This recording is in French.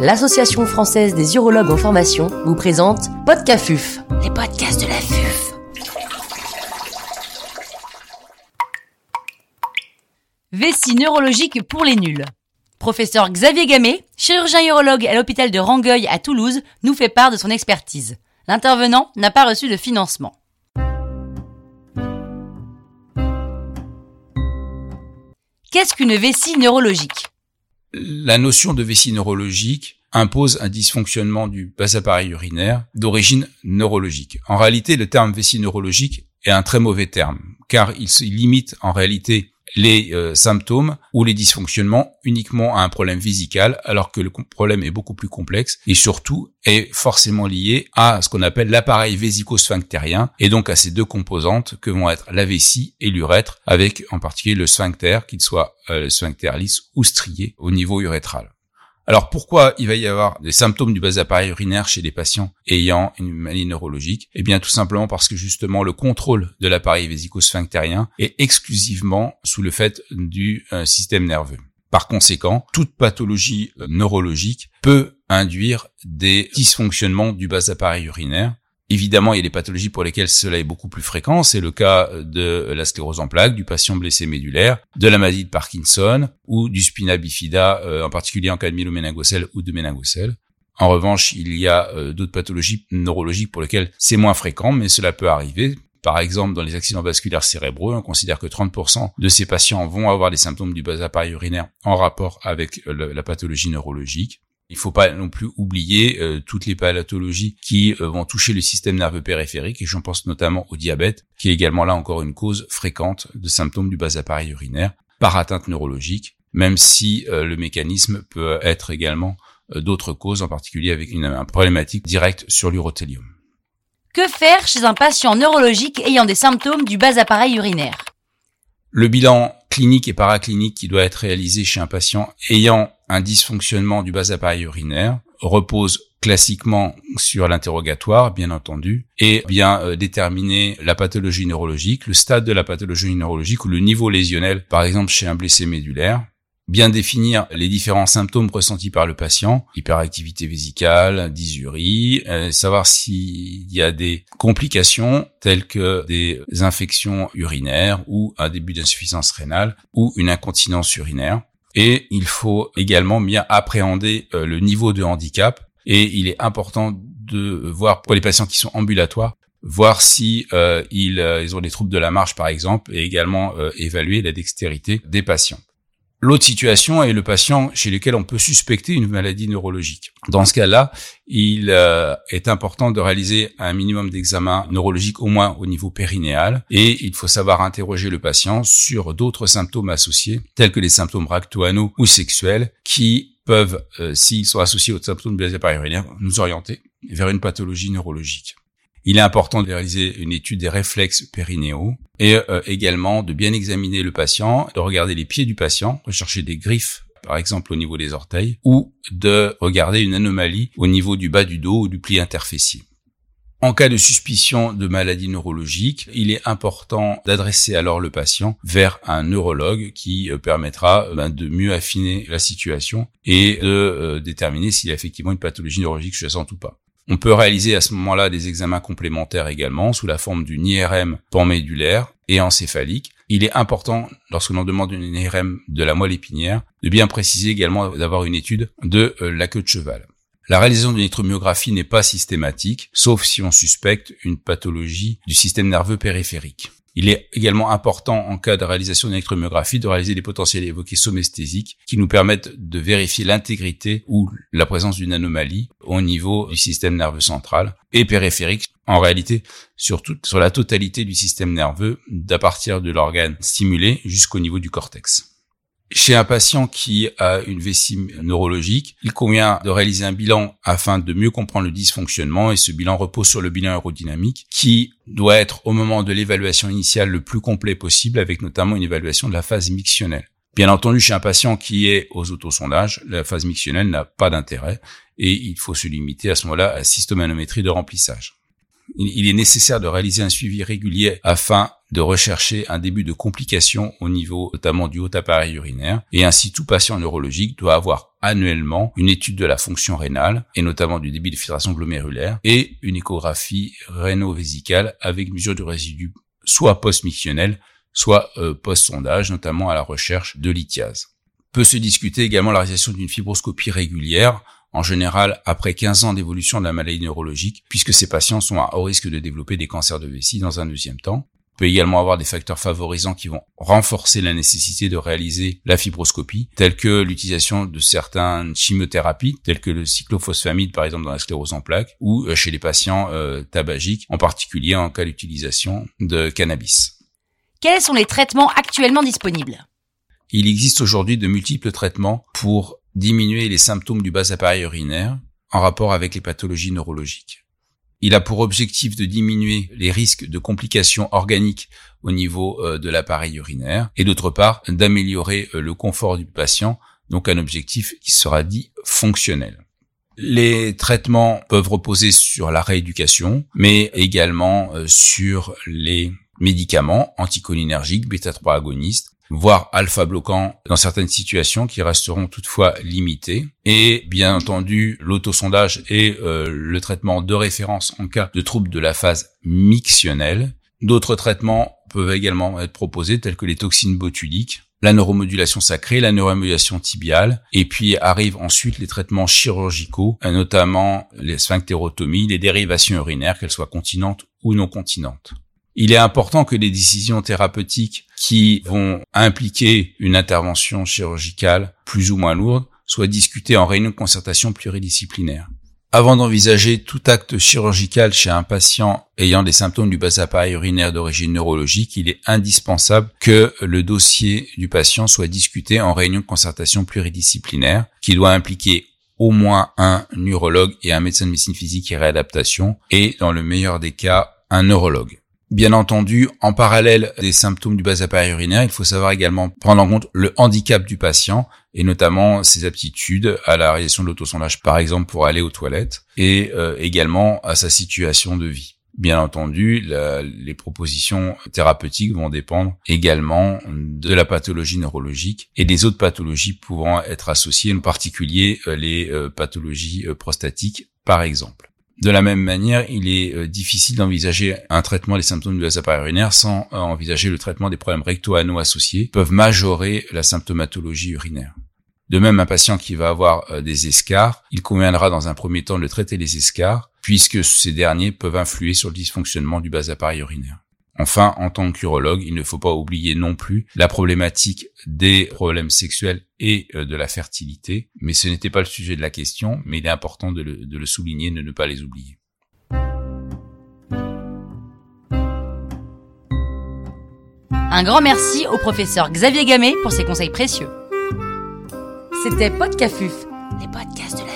l'Association française des urologues en formation vous présente Podcafuf, les podcasts de la FUF. Vessie neurologique pour les nuls. Professeur Xavier Gamet, chirurgien urologue à l'hôpital de Rangueil à Toulouse, nous fait part de son expertise. L'intervenant n'a pas reçu de financement. Qu'est-ce qu'une vessie neurologique? La notion de vessie neurologique impose un dysfonctionnement du bas appareil urinaire d'origine neurologique. En réalité, le terme vessie neurologique est un très mauvais terme, car il se limite en réalité les euh, symptômes ou les dysfonctionnements uniquement à un problème physical, alors que le problème est beaucoup plus complexe et surtout est forcément lié à ce qu'on appelle l'appareil vésico-sphinctérien et donc à ces deux composantes que vont être la vessie et l'urètre, avec en particulier le sphincter, qu'il soit euh, le sphincter lisse ou strié au niveau urétral. Alors pourquoi il va y avoir des symptômes du bas appareil urinaire chez les patients ayant une maladie neurologique? Eh bien tout simplement parce que justement le contrôle de l'appareil vésico-sphinctérien est exclusivement sous le fait du euh, système nerveux. Par conséquent, toute pathologie euh, neurologique peut induire des dysfonctionnements du bas appareil urinaire Évidemment, il y a des pathologies pour lesquelles cela est beaucoup plus fréquent. C'est le cas de la sclérose en plaques, du patient blessé médulaire, de la maladie de Parkinson ou du spina bifida, euh, en particulier en cas de myéloméningocèle ou de méningocèle. En revanche, il y a euh, d'autres pathologies neurologiques pour lesquelles c'est moins fréquent, mais cela peut arriver. Par exemple, dans les accidents vasculaires cérébraux, on considère que 30% de ces patients vont avoir des symptômes du bas appareil urinaire en rapport avec la pathologie neurologique. Il ne faut pas non plus oublier euh, toutes les pathologies qui euh, vont toucher le système nerveux périphérique, et j'en pense notamment au diabète, qui est également là encore une cause fréquente de symptômes du bas appareil urinaire par atteinte neurologique, même si euh, le mécanisme peut être également d'autres causes, en particulier avec une, une problématique directe sur l'urothélium. Que faire chez un patient neurologique ayant des symptômes du bas appareil urinaire? Le bilan clinique et paraclinique qui doit être réalisé chez un patient ayant un dysfonctionnement du bas appareil urinaire repose classiquement sur l'interrogatoire, bien entendu, et bien euh, déterminer la pathologie neurologique, le stade de la pathologie neurologique ou le niveau lésionnel, par exemple chez un blessé médulaire, bien définir les différents symptômes ressentis par le patient, hyperactivité vésicale, dysurie, euh, savoir s'il y a des complications telles que des infections urinaires ou un début d'insuffisance rénale ou une incontinence urinaire. Et il faut également bien appréhender euh, le niveau de handicap. Et il est important de voir pour les patients qui sont ambulatoires, voir si euh, ils, ils, ont des troubles de la marche par exemple, et également évaluer la dextérité des patients. L'autre situation est le patient chez lequel on peut suspecter une maladie neurologique. Dans ce cas-là, il euh, est important de réaliser un minimum d'examens neurologiques au moins au niveau périnéal et il faut savoir interroger le patient sur d'autres symptômes associés tels que les symptômes ractoanaux ou sexuels qui peuvent, euh, s'ils sont associés aux symptômes de l'appareil urinaire, nous orienter vers une pathologie neurologique. Il est important de réaliser une étude des réflexes périnéaux et euh, également de bien examiner le patient, de regarder les pieds du patient, rechercher des griffes par exemple au niveau des orteils, ou de regarder une anomalie au niveau du bas du dos ou du pli interfessier. En cas de suspicion de maladie neurologique, il est important d'adresser alors le patient vers un neurologue qui euh, permettra ben, de mieux affiner la situation et de euh, déterminer s'il y a effectivement une pathologie neurologique sous-jacente ou pas. On peut réaliser à ce moment-là des examens complémentaires également sous la forme d'une IRM panmédulaire et encéphalique. Il est important, lorsque l'on demande une IRM de la moelle épinière, de bien préciser également d'avoir une étude de euh, la queue de cheval. La réalisation d'une électromyographie n'est pas systématique, sauf si on suspecte une pathologie du système nerveux périphérique. Il est également important en cas de réalisation d'une électromyographie de réaliser des potentiels évoqués somesthésiques qui nous permettent de vérifier l'intégrité ou la présence d'une anomalie au niveau du système nerveux central et périphérique. En réalité, sur, sur la totalité du système nerveux, d'à partir de l'organe stimulé jusqu'au niveau du cortex. Chez un patient qui a une vessie neurologique, il convient de réaliser un bilan afin de mieux comprendre le dysfonctionnement et ce bilan repose sur le bilan aérodynamique qui doit être au moment de l'évaluation initiale le plus complet possible avec notamment une évaluation de la phase mictionnelle. Bien entendu, chez un patient qui est aux autosondages, la phase mictionnelle n'a pas d'intérêt et il faut se limiter à ce moment-là à systomanométrie de remplissage il est nécessaire de réaliser un suivi régulier afin de rechercher un début de complications au niveau notamment du haut appareil urinaire et ainsi tout patient neurologique doit avoir annuellement une étude de la fonction rénale et notamment du débit de filtration glomérulaire et une échographie réno-vésicale avec mesure du résidu soit post-missionnel, soit euh, post-sondage, notamment à la recherche de lithiase. Peut se discuter également la réalisation d'une fibroscopie régulière, en général après 15 ans d'évolution de la maladie neurologique, puisque ces patients sont à haut risque de développer des cancers de vessie dans un deuxième temps peut également avoir des facteurs favorisants qui vont renforcer la nécessité de réaliser la fibroscopie, tels que l'utilisation de certaines chimiothérapies, telles que le cyclophosphamide par exemple dans la sclérose en plaques, ou euh, chez les patients euh, tabagiques, en particulier en cas d'utilisation de cannabis. Quels sont les traitements actuellement disponibles? Il existe aujourd'hui de multiples traitements pour diminuer les symptômes du bas appareil urinaire en rapport avec les pathologies neurologiques. Il a pour objectif de diminuer les risques de complications organiques au niveau euh, de l'appareil urinaire et d'autre part d'améliorer euh, le confort du patient, donc un objectif qui sera dit fonctionnel. Les traitements peuvent reposer sur la rééducation, mais également euh, sur les médicaments anticholinergiques, bêta-3 agonistes, voire alpha bloquant dans certaines situations qui resteront toutefois limitées. Et bien entendu, l'autosondage et euh, le traitement de référence en cas de troubles de la phase mictionnelle. D'autres traitements peuvent également être proposés tels que les toxines botuliques, la neuromodulation sacrée, la neuromodulation tibiale, et puis arrivent ensuite les traitements chirurgicaux, notamment les sphinctérotomies, les dérivations urinaires, qu'elles soient continentes ou non continentes. Il est important que les décisions thérapeutiques qui vont impliquer une intervention chirurgicale plus ou moins lourde soient discutées en réunion de concertation pluridisciplinaire. Avant d'envisager tout acte chirurgical chez un patient ayant des symptômes du bas appareil urinaire d'origine neurologique, il est indispensable que le dossier du patient soit discuté en réunion de concertation pluridisciplinaire qui doit impliquer au moins un neurologue et un médecin de médecine physique et réadaptation et dans le meilleur des cas un neurologue. Bien entendu, en parallèle des symptômes du bas appareil urinaire, il faut savoir également prendre en compte le handicap du patient et notamment ses aptitudes à la réalisation de l'autosondage, par exemple pour aller aux toilettes, et euh, également à sa situation de vie. Bien entendu, les propositions thérapeutiques vont dépendre également de la pathologie neurologique et des autres pathologies pouvant être associées, en particulier euh, les euh, pathologies prostatiques, par exemple. De la même manière, il est euh, difficile d'envisager un traitement des symptômes de appareil urinaire sans euh, envisager le traitement des problèmes recto-anneaux associés, peuvent majorer la symptomatologie urinaire. De même, un patient qui va avoir euh, des escarres, il conviendra dans un premier temps de traiter les escarres, puisque ces derniers peuvent influer sur le dysfonctionnement du bas appareil urinaire. Enfin, en tant qu'urologue, il ne faut pas oublier non plus la problématique des problèmes sexuels et euh, de la fertilité, mais ce n'était pas le sujet de la question, mais il est important de le, souligner, de ne pas les oublier. Un grand merci au professeur Xavier Gamet pour ses conseils précieux. C'était Podcafuf, les podcasts de